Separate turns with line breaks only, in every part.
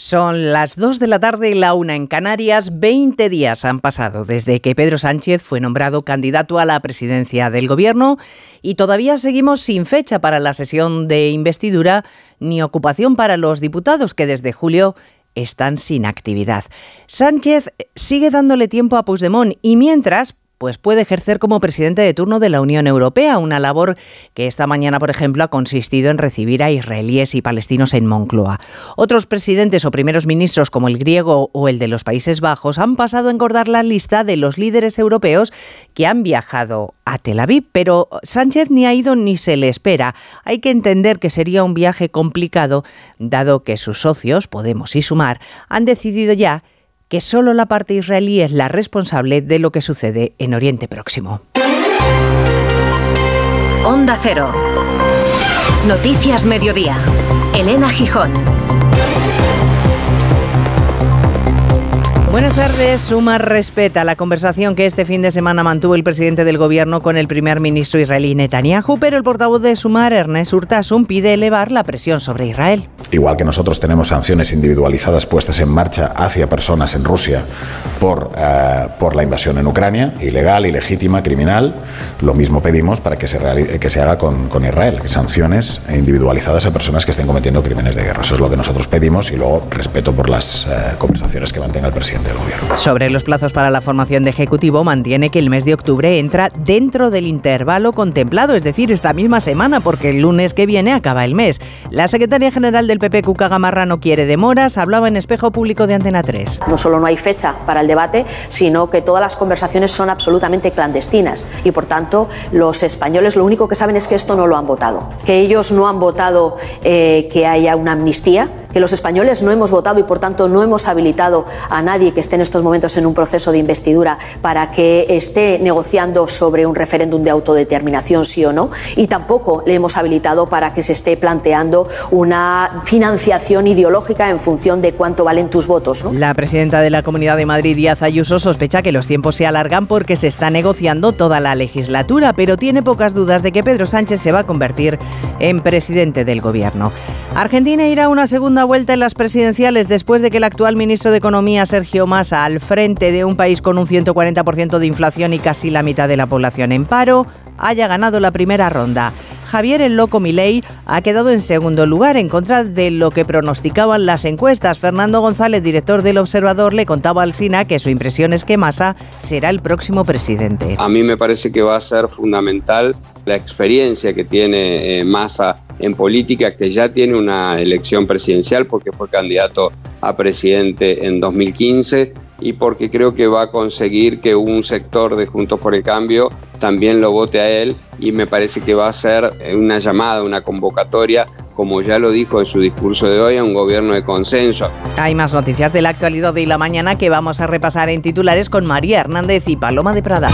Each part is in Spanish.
Son las 2 de la tarde y la una en Canarias. 20 días han pasado desde que Pedro Sánchez fue nombrado candidato a la presidencia del gobierno y todavía seguimos sin fecha para la sesión de investidura ni ocupación para los diputados que desde julio están sin actividad. Sánchez sigue dándole tiempo a Puigdemont y mientras pues puede ejercer como presidente de turno de la Unión Europea, una labor que esta mañana, por ejemplo, ha consistido en recibir a israelíes y palestinos en Moncloa. Otros presidentes o primeros ministros, como el griego o el de los Países Bajos, han pasado a engordar la lista de los líderes europeos que han viajado a Tel Aviv, pero Sánchez ni ha ido ni se le espera. Hay que entender que sería un viaje complicado, dado que sus socios, Podemos y Sumar, han decidido ya que solo la parte israelí es la responsable de lo que sucede en Oriente Próximo.
Onda Cero. Noticias Mediodía. Elena Gijón.
Buenas tardes. Suma respeta la conversación que este fin de semana mantuvo el presidente del gobierno con el primer ministro israelí Netanyahu, pero el portavoz de Sumar, Ernest Urtasun, pide elevar la presión sobre Israel.
Igual que nosotros tenemos sanciones individualizadas puestas en marcha hacia personas en Rusia por, eh, por la invasión en Ucrania, ilegal, ilegítima, criminal, lo mismo pedimos para que se, que se haga con, con Israel, sanciones individualizadas a personas que estén cometiendo crímenes de guerra. Eso es lo que nosotros pedimos y luego respeto por las eh, conversaciones que mantenga el presidente del gobierno.
Sobre los plazos para la formación de Ejecutivo, mantiene que el mes de octubre entra dentro del intervalo contemplado, es decir, esta misma semana, porque el lunes que viene acaba el mes. La secretaria general del PP, Cuca Gamarra, no quiere demoras, hablaba en espejo público de Antena 3.
No solo no hay fecha para el debate, sino que todas las conversaciones son absolutamente clandestinas y, por tanto, los españoles lo único que saben es que esto no lo han votado, que ellos no han votado eh, que haya una amnistía, que los españoles no hemos votado y, por tanto, no hemos habilitado a nadie que esté en estos momentos en un proceso de investidura para que esté negociando sobre un referéndum de autodeterminación, sí o no, y tampoco le hemos habilitado para que se esté planteando una financiación ideológica en función de cuánto valen tus votos.
La presidenta de la Comunidad de Madrid, Díaz Ayuso, sospecha que los tiempos se alargan porque se está negociando toda la legislatura, pero tiene pocas dudas de que Pedro Sánchez se va a convertir en presidente del gobierno. Argentina irá a una segunda vuelta en las presidenciales después de que el actual ministro de Economía, Sergio Massa, al frente de un país con un 140% de inflación y casi la mitad de la población en paro, haya ganado la primera ronda. Javier el Loco Milei ha quedado en segundo lugar en contra de lo que pronosticaban las encuestas. Fernando González, director del Observador, le contaba al SINA que su impresión es que Massa será el próximo presidente.
A mí me parece que va a ser fundamental la experiencia que tiene eh, Massa en política, que ya tiene una elección presidencial porque fue candidato a presidente en 2015 y porque creo que va a conseguir que un sector de Juntos por el Cambio también lo vote a él y me parece que va a ser una llamada, una convocatoria, como ya lo dijo en su discurso de hoy, a un gobierno de consenso.
Hay más noticias de la actualidad de la mañana que vamos a repasar en titulares con María Hernández y Paloma de Prada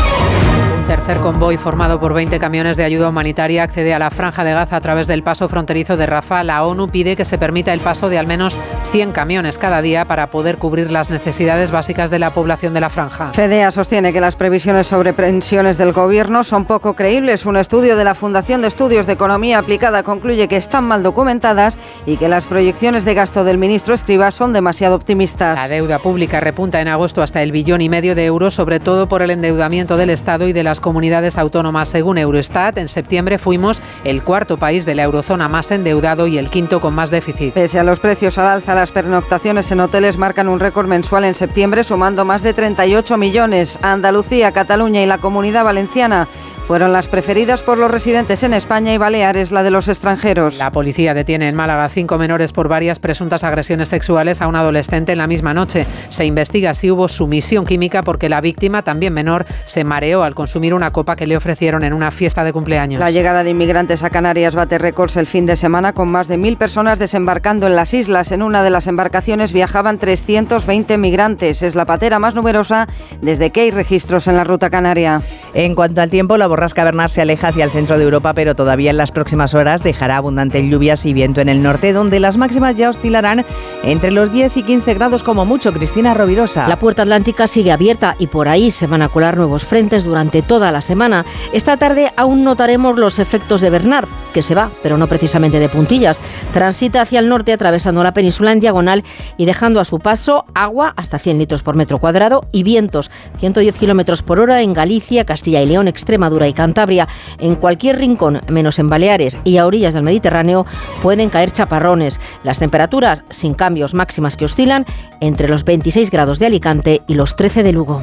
tercer convoy formado por 20 camiones de ayuda humanitaria accede a la franja de Gaza a través del paso fronterizo de Rafah. La ONU pide que se permita el paso de al menos 100 camiones cada día para poder cubrir las necesidades básicas de la población de la franja.
FEDEA sostiene que las previsiones sobre pensiones del gobierno son poco creíbles. Un estudio de la Fundación de Estudios de Economía Aplicada concluye que están mal documentadas y que las proyecciones de gasto del ministro Escriba son demasiado optimistas.
La deuda pública repunta en agosto hasta el billón y medio de euros, sobre todo por el endeudamiento del Estado y de las comunidades autónomas. Según Eurostat, en septiembre fuimos el cuarto país de la eurozona más endeudado y el quinto con más déficit.
Pese a los precios al alza, las pernoctaciones en hoteles marcan un récord mensual en septiembre, sumando más de 38 millones. Andalucía, Cataluña y la Comunidad Valenciana fueron las preferidas por los residentes en España y Baleares la de los extranjeros.
La policía detiene en Málaga cinco menores por varias presuntas agresiones sexuales a un adolescente en la misma noche. Se investiga si hubo sumisión química porque la víctima, también menor, se mareó al consumir una copa que le ofrecieron en una fiesta de cumpleaños.
La llegada de inmigrantes a Canarias bate récords el fin de semana con más de mil personas desembarcando en las islas. En una de las embarcaciones viajaban 320 migrantes. Es la patera más numerosa desde que hay registros en la ruta canaria.
En cuanto al tiempo, la borrasca Bernard se aleja hacia el centro de Europa, pero todavía en las próximas horas dejará abundante lluvias y viento en el norte, donde las máximas ya oscilarán entre los 10 y 15 grados como mucho. Cristina Rovirosa.
La puerta atlántica sigue abierta y por ahí se van a colar nuevos frentes durante toda la semana. Esta tarde aún notaremos los efectos de Bernard que se va, pero no precisamente de puntillas. Transita hacia el norte atravesando la península en diagonal y dejando a su paso agua hasta 100 litros por metro cuadrado y vientos 110 kilómetros por hora en Galicia, Castilla y León, Extremadura y Cantabria. En cualquier rincón, menos en Baleares y a orillas del Mediterráneo, pueden caer chaparrones. Las temperaturas sin cambios máximas que oscilan entre los 26 grados de Alicante y los 13 de Lugo.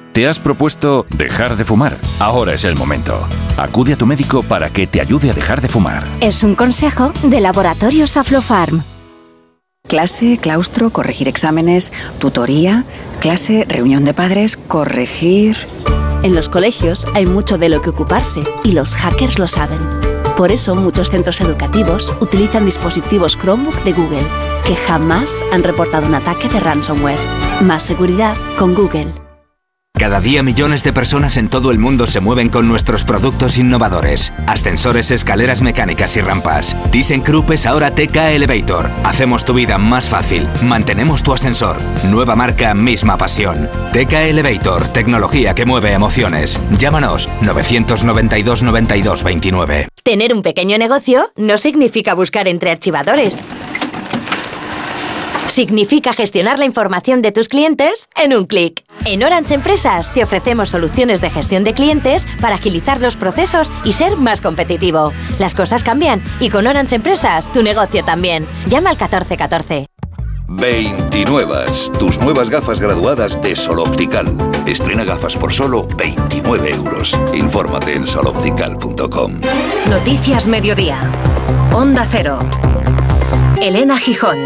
¿Te has propuesto dejar de fumar? Ahora es el momento. Acude a tu médico para que te ayude a dejar de fumar.
Es un consejo de Laboratorios Aflofarm. Clase, claustro, corregir exámenes, tutoría, clase, reunión de padres, corregir...
En los colegios hay mucho de lo que ocuparse y los hackers lo saben. Por eso muchos centros educativos utilizan dispositivos Chromebook de Google, que jamás han reportado un ataque de ransomware. Más seguridad con Google.
Cada día millones de personas en todo el mundo se mueven con nuestros productos innovadores. Ascensores, escaleras mecánicas y rampas. ThyssenKrupp es ahora TK Elevator. Hacemos tu vida más fácil. Mantenemos tu ascensor. Nueva marca, misma pasión. TK Elevator, tecnología que mueve emociones. Llámanos 992 92 29.
Tener un pequeño negocio no significa buscar entre archivadores. Significa gestionar la información de tus clientes en un clic. En Orange Empresas te ofrecemos soluciones de gestión de clientes para agilizar los procesos y ser más competitivo. Las cosas cambian y con Orange Empresas tu negocio también. Llama al 1414.
29. Tus nuevas gafas graduadas de Sol Optical. Estrena gafas por solo 29 euros. Infórmate en soloptical.com.
Noticias Mediodía. Onda Cero. Elena Gijón.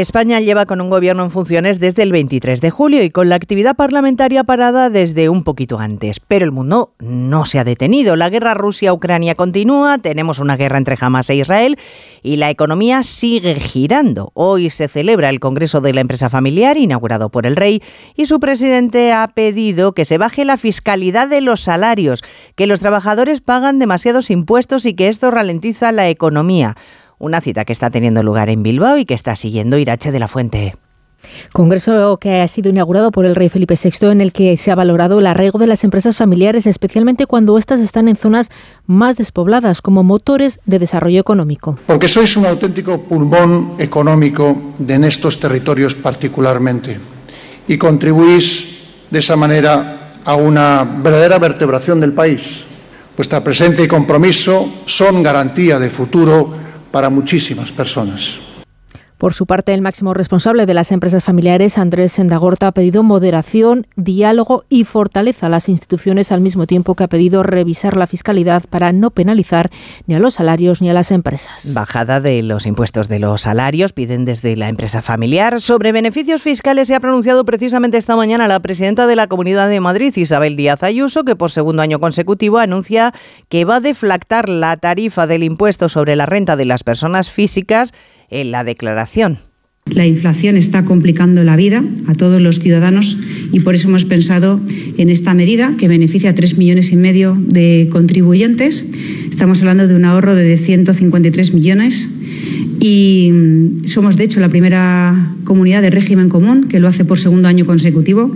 España lleva con un gobierno en funciones desde el 23 de julio y con la actividad parlamentaria parada desde un poquito antes. Pero el mundo no se ha detenido. La guerra Rusia-Ucrania continúa, tenemos una guerra entre Hamas e Israel y la economía sigue girando. Hoy se celebra el Congreso de la Empresa Familiar, inaugurado por el rey, y su presidente ha pedido que se baje la fiscalidad de los salarios, que los trabajadores pagan demasiados impuestos y que esto ralentiza la economía. Una cita que está teniendo lugar en Bilbao y que está siguiendo Irache de la Fuente.
Congreso que ha sido inaugurado por el rey Felipe VI en el que se ha valorado el arraigo de las empresas familiares, especialmente cuando éstas están en zonas más despobladas como motores de desarrollo económico.
Porque sois un auténtico pulmón económico de en estos territorios particularmente y contribuís de esa manera a una verdadera vertebración del país. Vuestra presencia y compromiso son garantía de futuro para muchísimas personas.
Por su parte, el máximo responsable de las empresas familiares, Andrés Sendagorta, ha pedido moderación, diálogo y fortaleza a las instituciones al mismo tiempo que ha pedido revisar la fiscalidad para no penalizar ni a los salarios ni a las empresas.
Bajada de los impuestos de los salarios, piden desde la empresa familiar. Sobre beneficios fiscales se ha pronunciado precisamente esta mañana la presidenta de la Comunidad de Madrid, Isabel Díaz Ayuso, que por segundo año consecutivo anuncia que va a deflactar la tarifa del impuesto sobre la renta de las personas físicas en la declaración.
La inflación está complicando la vida a todos los ciudadanos y por eso hemos pensado en esta medida que beneficia a tres millones y medio de contribuyentes. Estamos hablando de un ahorro de 153 millones y mm, somos de hecho la primera comunidad de régimen común que lo hace por segundo año consecutivo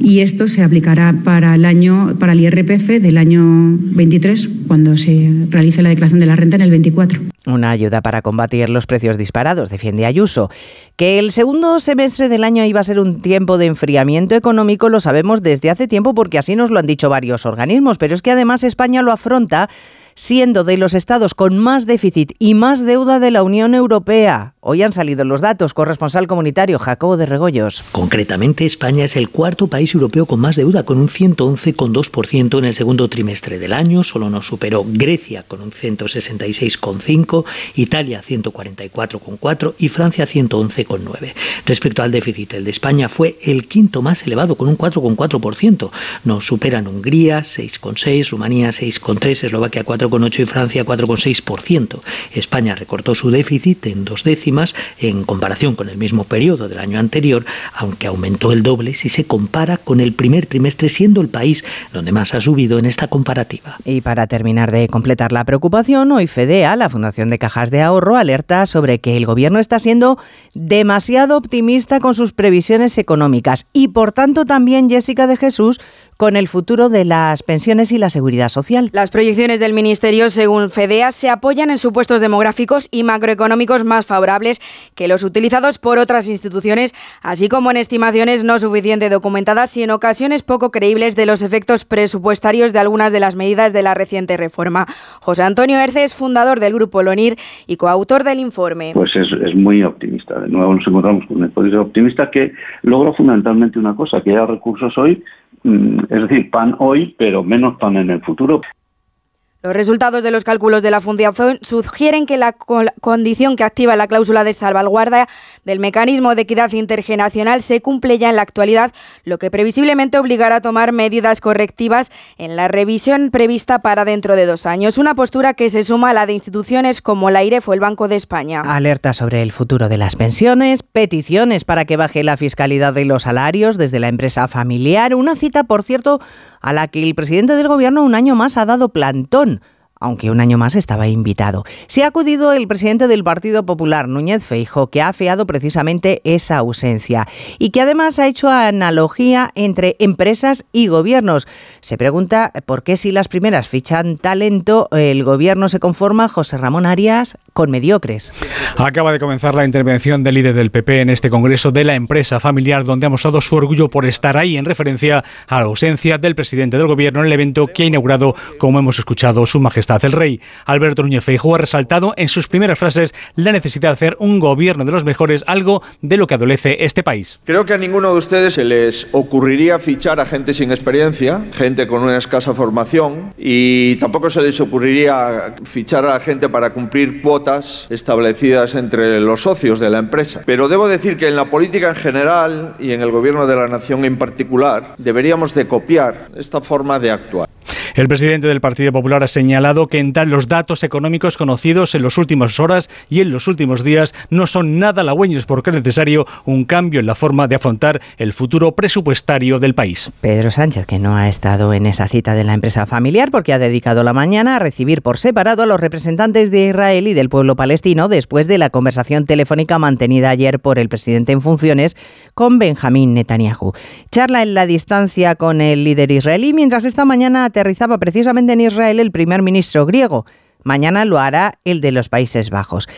y esto se aplicará para el año para el IRPF del año 23 cuando se realice la declaración de la renta en el 24.
Una ayuda para combatir los precios disparados, defiende Ayuso. Que el segundo semestre del año iba a ser un tiempo de enfriamiento económico lo sabemos desde hace tiempo porque así nos lo han dicho varios organismos, pero es que además España lo afronta siendo de los estados con más déficit y más deuda de la Unión Europea. Hoy han salido los datos. Corresponsal comunitario Jacobo de Regoyos.
Concretamente, España es el cuarto país europeo con más deuda, con un 111,2% en el segundo trimestre del año. Solo nos superó Grecia con un 166,5%, Italia 144,4% y Francia 111,9%. Respecto al déficit, el de España fue el quinto más elevado, con un 4,4%. Nos superan Hungría 6,6%, Rumanía 6,3%, Eslovaquia 4,8% y Francia 4,6%. España recortó su déficit en dos décimas en comparación con el mismo periodo del año anterior, aunque aumentó el doble si se compara con el primer trimestre, siendo el país donde más ha subido en esta comparativa.
Y para terminar de completar la preocupación, hoy FEDEA, la Fundación de Cajas de Ahorro, alerta sobre que el gobierno está siendo demasiado optimista con sus previsiones económicas y por tanto también Jessica de Jesús con el futuro de las pensiones y la seguridad social.
Las proyecciones del Ministerio, según FEDEA, se apoyan en supuestos demográficos y macroeconómicos más favorables que los utilizados por otras instituciones, así como en estimaciones no suficientemente documentadas y en ocasiones poco creíbles de los efectos presupuestarios de algunas de las medidas de la reciente reforma. José Antonio Erce es fundador del Grupo LONIR y coautor del informe.
Pues es, es muy optimista. De nuevo nos encontramos con un hipótesis optimista que logra fundamentalmente una cosa, que haya recursos hoy es decir, pan hoy, pero menos pan en el futuro.
Los resultados de los cálculos de la Fundación sugieren que la condición que activa la cláusula de salvaguarda del mecanismo de equidad intergeneracional se cumple ya en la actualidad, lo que previsiblemente obligará a tomar medidas correctivas en la revisión prevista para dentro de dos años. Una postura que se suma a la de instituciones como la IREF o el Banco de España.
Alerta sobre el futuro de las pensiones, peticiones para que baje la fiscalidad de los salarios desde la empresa familiar. Una cita, por cierto, a la que el presidente del gobierno un año más ha dado plantón aunque un año más estaba invitado. Se ha acudido el presidente del Partido Popular, Núñez Feijo, que ha afeado precisamente esa ausencia y que además ha hecho analogía entre empresas y gobiernos. Se pregunta por qué si las primeras fichan talento, el gobierno se conforma, José Ramón Arias, con mediocres.
Acaba de comenzar la intervención del líder del PP en este Congreso de la empresa familiar, donde ha mostrado su orgullo por estar ahí en referencia a la ausencia del presidente del gobierno en el evento que ha inaugurado, como hemos escuchado, su majestad el rey Alberto Núñez Feijóo ha resaltado en sus primeras frases la necesidad de hacer un gobierno de los mejores, algo de lo que adolece este país.
Creo que a ninguno de ustedes se les ocurriría fichar a gente sin experiencia, gente con una escasa formación, y tampoco se les ocurriría fichar a la gente para cumplir cuotas establecidas entre los socios de la empresa. Pero debo decir que en la política en general y en el gobierno de la nación en particular deberíamos de copiar esta forma de actuar.
El presidente del Partido Popular ha señalado que en los datos económicos conocidos en las últimas horas y en los últimos días no son nada halagüeños porque es necesario un cambio en la forma de afrontar el futuro presupuestario del país.
Pedro Sánchez, que no ha estado en esa cita de la empresa familiar porque ha dedicado la mañana a recibir por separado a los representantes de Israel y del pueblo palestino después de la conversación telefónica mantenida ayer por el presidente en funciones con Benjamín Netanyahu. Charla en la distancia con el líder israelí mientras esta mañana aterriza estaba precisamente en Israel el primer ministro griego. Mañana lo hará el de los Países Bajos.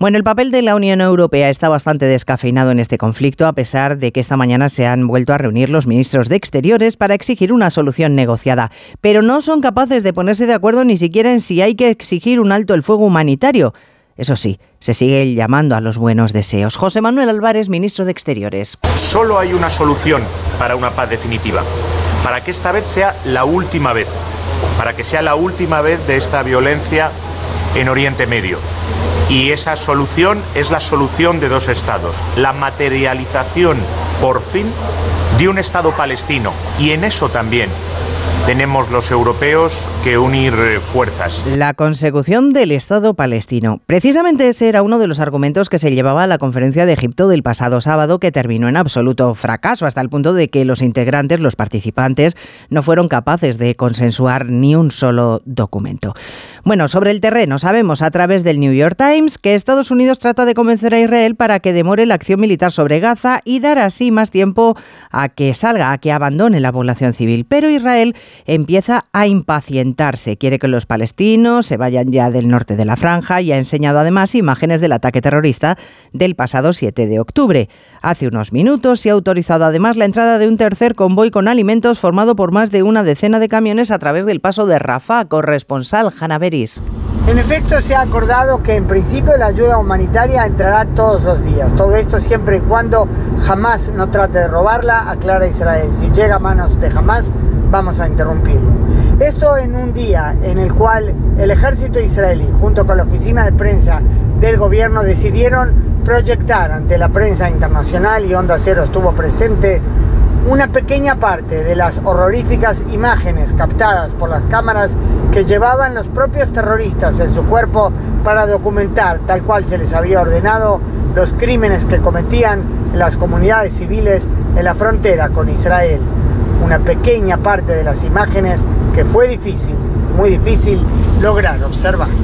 Bueno, el papel de la Unión Europea está bastante descafeinado en este conflicto, a pesar de que esta mañana se han vuelto a reunir los ministros de Exteriores para exigir una solución negociada. Pero no son capaces de ponerse de acuerdo ni siquiera en si hay que exigir un alto el fuego humanitario. Eso sí, se sigue llamando a los buenos deseos. José Manuel Álvarez, ministro de Exteriores.
Solo hay una solución para una paz definitiva para que esta vez sea la última vez, para que sea la última vez de esta violencia en Oriente Medio. Y esa solución es la solución de dos estados, la materialización, por fin, de un Estado palestino. Y en eso también tenemos los europeos que unir fuerzas.
La consecución del Estado palestino. Precisamente ese era uno de los argumentos que se llevaba a la conferencia de Egipto del pasado sábado que terminó en absoluto fracaso hasta el punto de que los integrantes, los participantes, no fueron capaces de consensuar ni un solo documento. Bueno, sobre el terreno sabemos a través del New York Times que Estados Unidos trata de convencer a Israel para que demore la acción militar sobre Gaza y dar así más tiempo a que salga, a que abandone la población civil. Pero Israel empieza a impacientarse. Quiere que los palestinos se vayan ya del norte de la franja y ha enseñado además imágenes del ataque terrorista del pasado 7 de octubre. Hace unos minutos se ha autorizado además la entrada de un tercer convoy con alimentos formado por más de una decena de camiones a través del paso de Rafah, corresponsal Hanaveris.
En efecto, se ha acordado que en principio la ayuda humanitaria entrará todos los días. Todo esto siempre y cuando jamás no trate de robarla, aclara Israel. Si llega a manos de Hamas, vamos a interrumpirlo. Esto en un día en el cual el ejército israelí, junto con la oficina de prensa del gobierno, decidieron proyectar ante la prensa internacional y Onda Cero estuvo presente una pequeña parte de las horroríficas imágenes captadas por las cámaras que llevaban los propios terroristas en su cuerpo para documentar, tal cual se les había ordenado, los crímenes que cometían en las comunidades civiles en la frontera con Israel. Una pequeña parte de las imágenes que fue difícil, muy difícil lograr observar.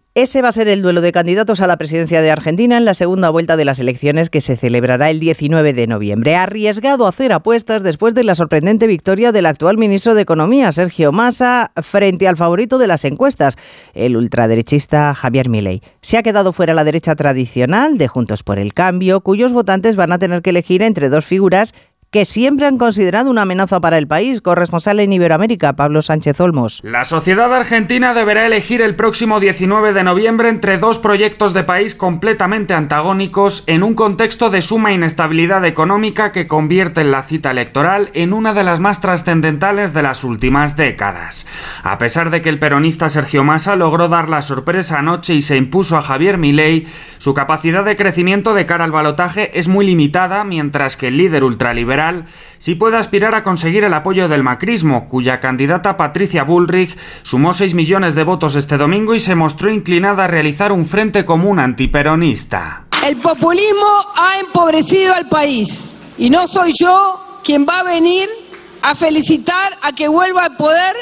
Ese va a ser el duelo de candidatos a la presidencia de Argentina en la segunda vuelta de las elecciones que se celebrará el 19 de noviembre. Arriesgado a hacer apuestas después de la sorprendente victoria del actual ministro de Economía, Sergio Massa, frente al favorito de las encuestas, el ultraderechista Javier Milei. Se ha quedado fuera la derecha tradicional de Juntos por el Cambio, cuyos votantes van a tener que elegir entre dos figuras que siempre han considerado una amenaza para el país. Corresponsal en Iberoamérica, Pablo Sánchez Olmos.
La sociedad argentina deberá elegir el próximo 19 de noviembre entre dos proyectos de país completamente antagónicos en un contexto de suma inestabilidad económica que convierte la cita electoral en una de las más trascendentales de las últimas décadas. A pesar de que el peronista Sergio Massa logró dar la sorpresa anoche y se impuso a Javier Milei, su capacidad de crecimiento de cara al balotaje es muy limitada, mientras que el líder ultraliberal sí puede aspirar a conseguir el apoyo del macrismo, cuya candidata Patricia Bullrich sumó 6 millones de votos este domingo y se mostró inclinada a realizar un frente común antiperonista.
El populismo ha empobrecido al país y no soy yo quien va a venir a felicitar a que vuelva al poder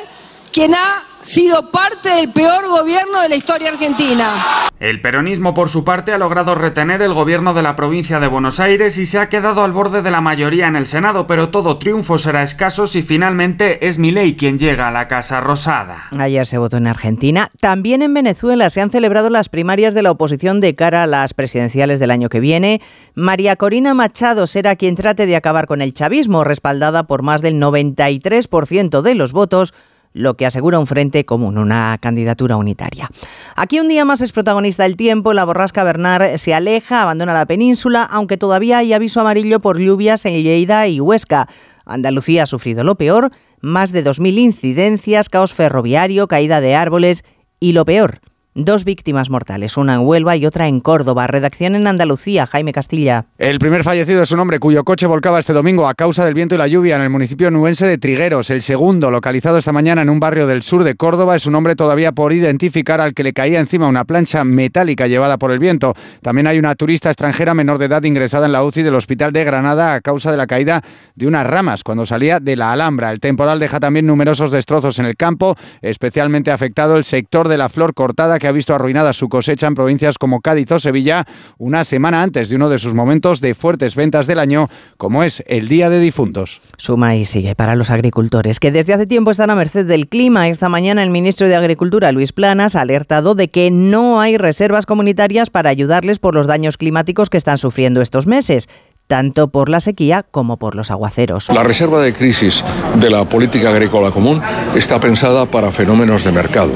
quien ha sido parte del peor gobierno de la historia argentina.
El peronismo, por su parte, ha logrado retener el gobierno de la provincia de Buenos Aires y se ha quedado al borde de la mayoría en el Senado, pero todo triunfo será escaso si finalmente es Milei quien llega a la Casa Rosada.
Ayer se votó en Argentina. También en Venezuela se han celebrado las primarias de la oposición de cara a las presidenciales del año que viene. María Corina Machado será quien trate de acabar con el chavismo, respaldada por más del 93% de los votos lo que asegura un frente común, una candidatura unitaria. Aquí un día más es protagonista el tiempo, la borrasca Bernard se aleja, abandona la península, aunque todavía hay aviso amarillo por lluvias en Lleida y Huesca. Andalucía ha sufrido lo peor, más de 2.000 incidencias, caos ferroviario, caída de árboles y lo peor, Dos víctimas mortales, una en Huelva y otra en Córdoba. Redacción en Andalucía, Jaime Castilla.
El primer fallecido es un hombre cuyo coche volcaba este domingo a causa del viento y la lluvia en el municipio nubense de Trigueros. El segundo, localizado esta mañana en un barrio del sur de Córdoba, es un hombre todavía por identificar al que le caía encima una plancha metálica llevada por el viento. También hay una turista extranjera menor de edad ingresada en la UCI del Hospital de Granada a causa de la caída de unas ramas cuando salía de la Alhambra. El temporal deja también numerosos destrozos en el campo, especialmente afectado el sector de la flor cortada que ha visto arruinada su cosecha en provincias como Cádiz o Sevilla una semana antes de uno de sus momentos de fuertes ventas del año, como es el Día de Difuntos.
Suma y sigue para los agricultores, que desde hace tiempo están a merced del clima. Esta mañana el ministro de Agricultura, Luis Planas, ha alertado de que no hay reservas comunitarias para ayudarles por los daños climáticos que están sufriendo estos meses tanto por la sequía como por los aguaceros.
La reserva de crisis de la política agrícola común está pensada para fenómenos de mercado.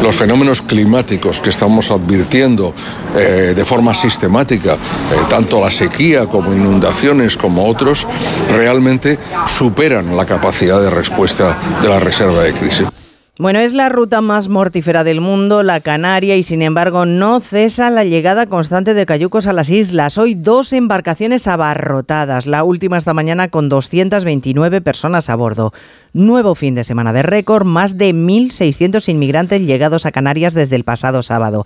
Los fenómenos climáticos que estamos advirtiendo eh, de forma sistemática, eh, tanto la sequía como inundaciones como otros, realmente superan la capacidad de respuesta de la reserva de crisis.
Bueno, es la ruta más mortífera del mundo, la Canaria, y sin embargo no cesa la llegada constante de cayucos a las islas. Hoy dos embarcaciones abarrotadas, la última esta mañana con 229 personas a bordo. Nuevo fin de semana de récord, más de 1.600 inmigrantes llegados a Canarias desde el pasado sábado.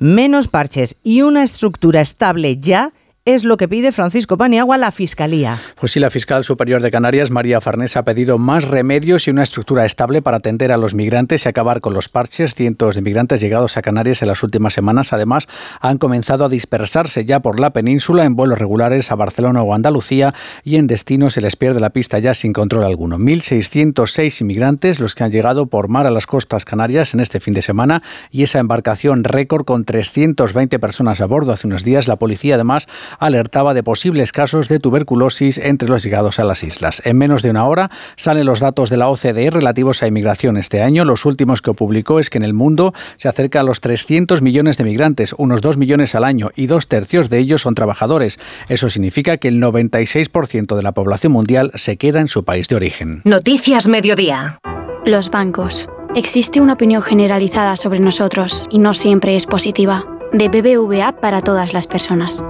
Menos parches y una estructura estable ya es lo que pide Francisco Paniagua a la Fiscalía.
Pues sí, la fiscal superior de Canarias, María Farnés, ha pedido más remedios y una estructura estable para atender a los migrantes y acabar con los parches. Cientos de migrantes llegados a Canarias en las últimas semanas, además, han comenzado a dispersarse ya por la península en vuelos regulares a Barcelona o Andalucía y en destinos se les pierde la pista ya sin control alguno. 1.606 inmigrantes los que han llegado por mar a las costas canarias en este fin de semana y esa embarcación récord con 320 personas a bordo. Hace unos días la policía además alertaba de posibles casos de tuberculosis entre los llegados a las islas. En menos de una hora salen los datos de la OCDE relativos a inmigración este año. Los últimos que publicó es que en el mundo se acerca a los 300 millones de migrantes, unos 2 millones al año, y dos tercios de ellos son trabajadores. Eso significa que el 96% de la población mundial se queda en su país de origen.
Noticias Mediodía.
Los bancos. Existe una opinión generalizada sobre nosotros y no siempre es positiva. De BBVA para todas las personas.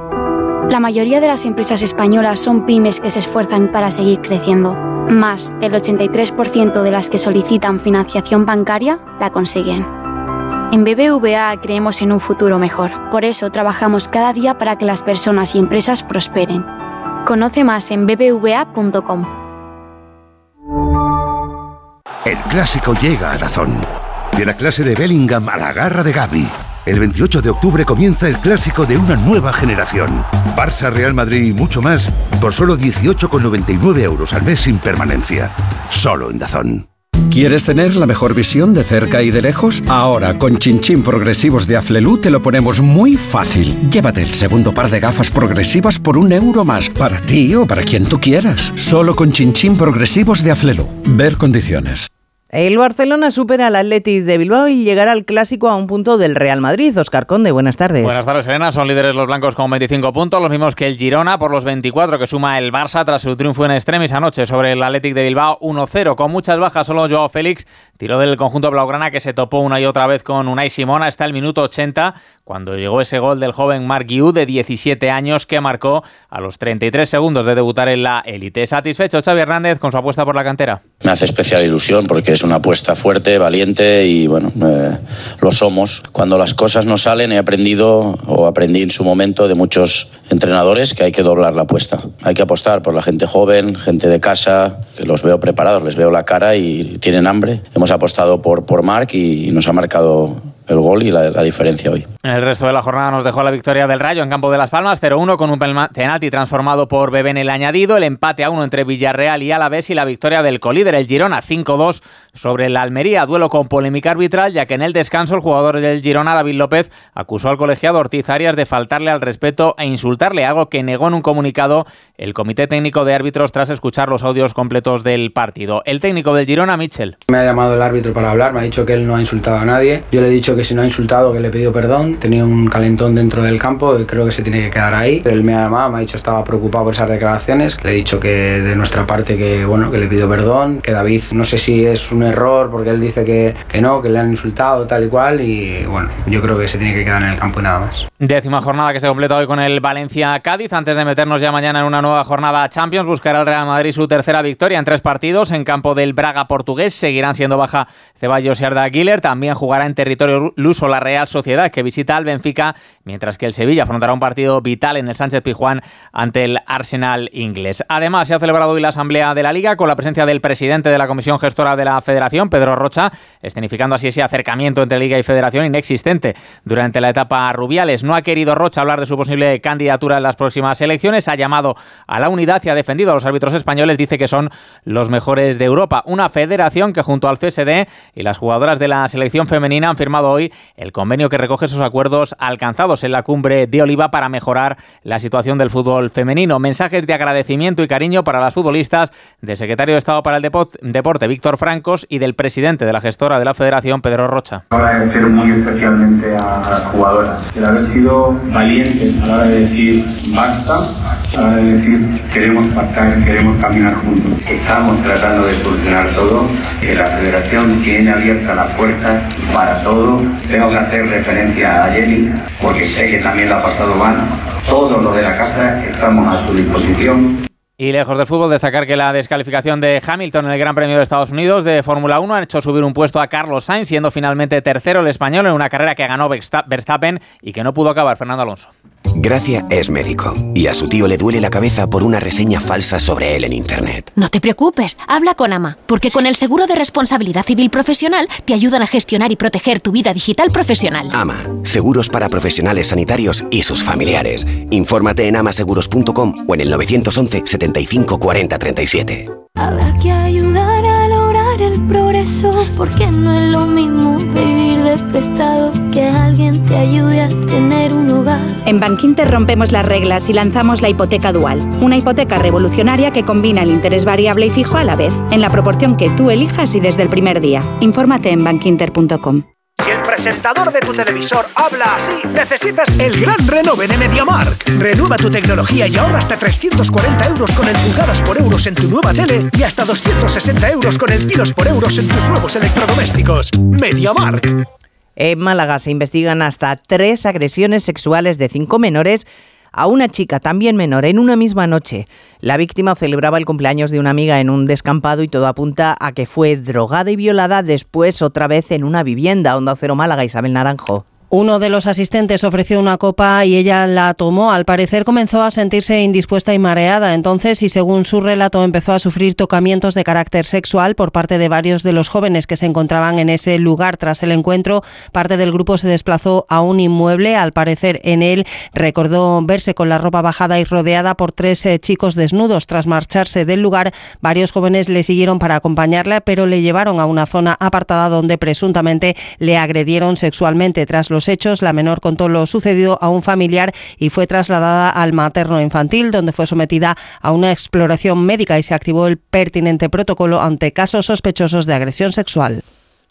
La mayoría de las empresas españolas son pymes que se esfuerzan para seguir creciendo. Más del 83% de las que solicitan financiación bancaria la consiguen. En BBVA creemos en un futuro mejor. Por eso trabajamos cada día para que las personas y empresas prosperen. Conoce más en bbva.com.
El clásico llega a Dazón. De la clase de Bellingham a la garra de Gaby el 28 de octubre comienza el clásico de una nueva generación. Barça, Real Madrid y mucho más por solo 18,99 euros al mes sin permanencia. Solo en Dazón.
¿Quieres tener la mejor visión de cerca y de lejos? Ahora, con Chinchín Progresivos de Aflelu te lo ponemos muy fácil. Llévate el segundo par de gafas progresivas por un euro más, para ti o para quien tú quieras. Solo con Chinchín Progresivos de Aflelu. Ver condiciones.
El Barcelona supera al Athletic de Bilbao y llegará al clásico a un punto del Real Madrid. Oscar Conde, buenas tardes.
Buenas tardes, Serena. Son líderes los blancos con 25 puntos, los mismos que el Girona por los 24 que suma el Barça tras su triunfo en extremis anoche sobre el Athletic de Bilbao 1-0. Con muchas bajas, solo Joao Félix tiró del conjunto blaugrana que se topó una y otra vez con Unai Simona hasta el minuto 80 cuando llegó ese gol del joven Mark Yu de 17 años que marcó a los 33 segundos de debutar en la élite. ¿Satisfecho Xavi Hernández con su apuesta por la cantera?
Me hace especial ilusión porque es una apuesta fuerte, valiente y bueno, eh, lo somos. Cuando las cosas no salen he aprendido o aprendí en su momento de muchos entrenadores que hay que doblar la apuesta. Hay que apostar por la gente joven, gente de casa, que los veo preparados, les veo la cara y tienen hambre. Hemos apostado por, por Marc y nos ha marcado el gol y la, diferencia hoy.
En el resto de la jornada nos dejó la victoria del Rayo en campo de Las Palmas, 0-1 con un penalti transformado por Bebé en el añadido, el empate a 1 entre Villarreal y Alavés y la victoria del colíder, el Girona, 5-2 sobre la Almería, duelo con polémica arbitral, ya que en el descanso el jugador del Girona, David López, acusó al colegiado Ortiz Arias de faltarle al respeto e insultarle, algo que negó en un comunicado el Comité Técnico de Árbitros tras escuchar los audios completos del partido. El técnico del Girona, Michel.
Me ha llamado el árbitro para hablar, me ha dicho que él no ha insultado a nadie. Yo le he dicho que si no ha insultado, que le he pedido perdón. Tenía un calentón dentro del campo y creo que se tiene que quedar ahí. Él me ha llamado, me ha dicho estaba preocupado por esas declaraciones. Le he dicho que de nuestra parte que, bueno, que le pido perdón, que David no sé si es un error porque él dice que, que no, que le han insultado tal y cual y bueno, yo creo que se tiene que quedar en el campo y nada más.
Décima jornada que se completa hoy con el Valencia-Cádiz. Antes de meternos ya mañana en una nueva jornada Champions, buscará el Real Madrid su tercera victoria en tres partidos en campo del Braga portugués. Seguirán siendo baja Ceballos y Arda Güler. También jugará en territorio Luso la Real Sociedad, que visita al Benfica, mientras que el Sevilla afrontará un partido vital en el Sánchez Pijuán ante el Arsenal inglés. Además, se ha celebrado hoy la Asamblea de la Liga con la presencia del presidente de la Comisión Gestora de la Federación, Pedro Rocha, escenificando así ese acercamiento entre Liga y Federación inexistente durante la etapa Rubiales. No ha querido Rocha hablar de su posible candidatura en las próximas elecciones, ha llamado a la unidad y ha defendido a los árbitros españoles, dice que son los mejores de Europa. Una federación que junto al CSD y las jugadoras de la selección femenina han firmado hoy el convenio que recoge esos acuerdos alcanzados en la cumbre de Oliva para mejorar la situación del fútbol femenino. Mensajes de agradecimiento y cariño para las futbolistas del secretario de Estado para el Deporte, Víctor Francos, y del presidente de la gestora de la federación, Pedro Rocha.
Agradecer muy especialmente a las jugadoras el haber sido valientes a la hora de decir basta, a la hora de decir queremos pactar, queremos caminar juntos. Estamos tratando de solucionar todo, que la federación tiene abierta las puertas para todo. Tengo que hacer referencia a Jenny, porque sé que también la ha pasado mal. Todo lo de la casa estamos a su disposición.
Y lejos del fútbol, destacar que la descalificación de Hamilton en el Gran Premio de Estados Unidos de Fórmula 1 ha hecho subir un puesto a Carlos Sainz, siendo finalmente tercero el español en una carrera que ganó Verstappen y que no pudo acabar Fernando Alonso.
Gracia es médico y a su tío le duele la cabeza por una reseña falsa sobre él en Internet.
No te preocupes, habla con Ama, porque con el seguro de responsabilidad civil profesional te ayudan a gestionar y proteger tu vida digital profesional.
Ama, seguros para profesionales sanitarios y sus familiares. Infórmate en amaseguros.com o en el 911 75 40 37.
Habrá que ayudar a lograr el progreso, porque no es lo mismo prestado que alguien te ayude a tener un hogar.
En Bankinter rompemos las reglas y lanzamos la hipoteca dual, una hipoteca revolucionaria que combina el interés variable y fijo a la vez, en la proporción que tú elijas y desde el primer día. Infórmate en bankinter.com.
Si el presentador de tu televisor habla así, necesitas el gran renove de MediaMark. Renueva tu tecnología y ahorra hasta 340 euros con el pulgadas por euros en tu nueva tele y hasta 260 euros con el kilos por euros en tus nuevos electrodomésticos. MediaMark.
En Málaga se investigan hasta tres agresiones sexuales de cinco menores a una chica también menor en una misma noche. La víctima celebraba el cumpleaños de una amiga en un descampado y todo apunta a que fue drogada y violada después otra vez en una vivienda. Onda Cero Málaga, Isabel Naranjo.
Uno de los asistentes ofreció una copa y ella la tomó. Al parecer comenzó a sentirse indispuesta y mareada. Entonces, y según su relato, empezó a sufrir tocamientos de carácter sexual por parte de varios de los jóvenes que se encontraban en ese lugar. Tras el encuentro, parte del grupo se desplazó a un inmueble. Al parecer, en él recordó verse con la ropa bajada y rodeada por tres eh, chicos desnudos. Tras marcharse del lugar, varios jóvenes le siguieron para acompañarla, pero le llevaron a una zona apartada donde presuntamente le agredieron sexualmente. Tras los hechos, la menor contó lo sucedido a un familiar y fue trasladada al materno infantil, donde fue sometida a una exploración médica y se activó el pertinente protocolo ante casos sospechosos de agresión sexual.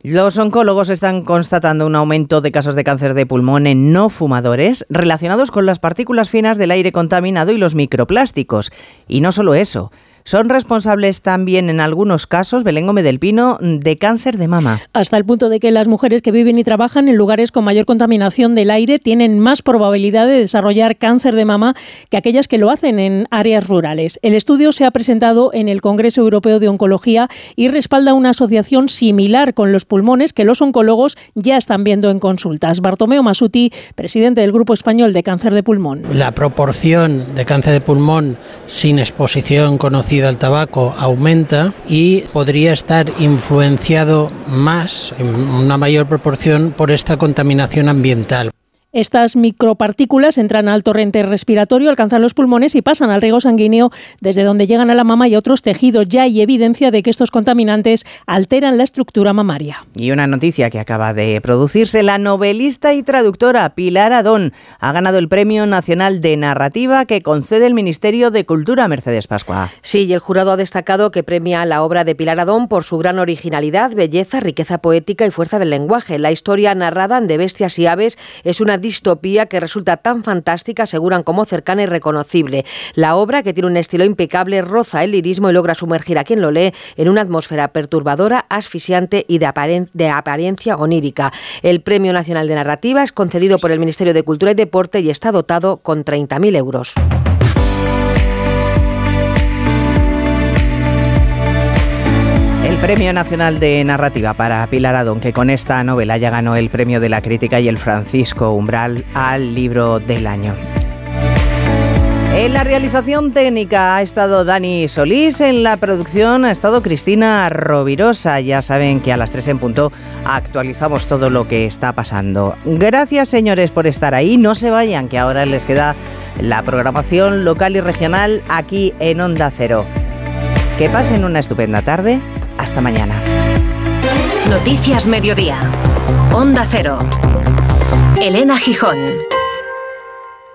Los oncólogos están constatando un aumento de casos de cáncer de pulmón en no fumadores relacionados con las partículas finas del aire contaminado y los microplásticos. Y no solo eso, son responsables también en algunos casos, Belén Gómez del Pino, de cáncer de mama.
Hasta el punto de que las mujeres que viven y trabajan en lugares con mayor contaminación del aire tienen más probabilidad de desarrollar cáncer de mama que aquellas que lo hacen en áreas rurales. El estudio se ha presentado en el Congreso Europeo de Oncología y respalda una asociación similar con los pulmones que los oncólogos ya están viendo en consultas. Bartomeo Masuti, presidente del Grupo Español de Cáncer de Pulmón.
La proporción de cáncer de pulmón sin exposición conocida al tabaco aumenta y podría estar influenciado más, en una mayor proporción, por esta contaminación ambiental.
Estas micropartículas entran al torrente respiratorio, alcanzan los pulmones y pasan al riego sanguíneo desde donde llegan a la mama y a otros tejidos. Ya hay evidencia de que estos contaminantes alteran la estructura mamaria.
Y una noticia que acaba de producirse, la novelista y traductora Pilar Adón ha ganado el Premio Nacional de Narrativa que concede el Ministerio de Cultura Mercedes Pascua.
Sí, y el jurado ha destacado que premia la obra de Pilar Adón por su gran originalidad, belleza, riqueza poética y fuerza del lenguaje. La historia narrada de Bestias y Aves es una distopía que resulta tan fantástica, aseguran, como cercana y reconocible. La obra, que tiene un estilo impecable, roza el lirismo y logra sumergir a quien lo lee en una atmósfera perturbadora, asfixiante y de, de apariencia onírica. El Premio Nacional de Narrativa es concedido por el Ministerio de Cultura y Deporte y está dotado con 30.000 euros.
El Premio Nacional de Narrativa para Pilar Adón, que con esta novela ya ganó el Premio de la Crítica y el Francisco Umbral al Libro del Año. En la realización técnica ha estado Dani Solís, en la producción ha estado Cristina Rovirosa. Ya saben que a las 3 en punto actualizamos todo lo que está pasando. Gracias señores por estar ahí, no se vayan, que ahora les queda la programación local y regional aquí en Onda Cero. Que pasen una estupenda tarde. Hasta mañana.
Noticias Mediodía. Onda Cero. Elena Gijón.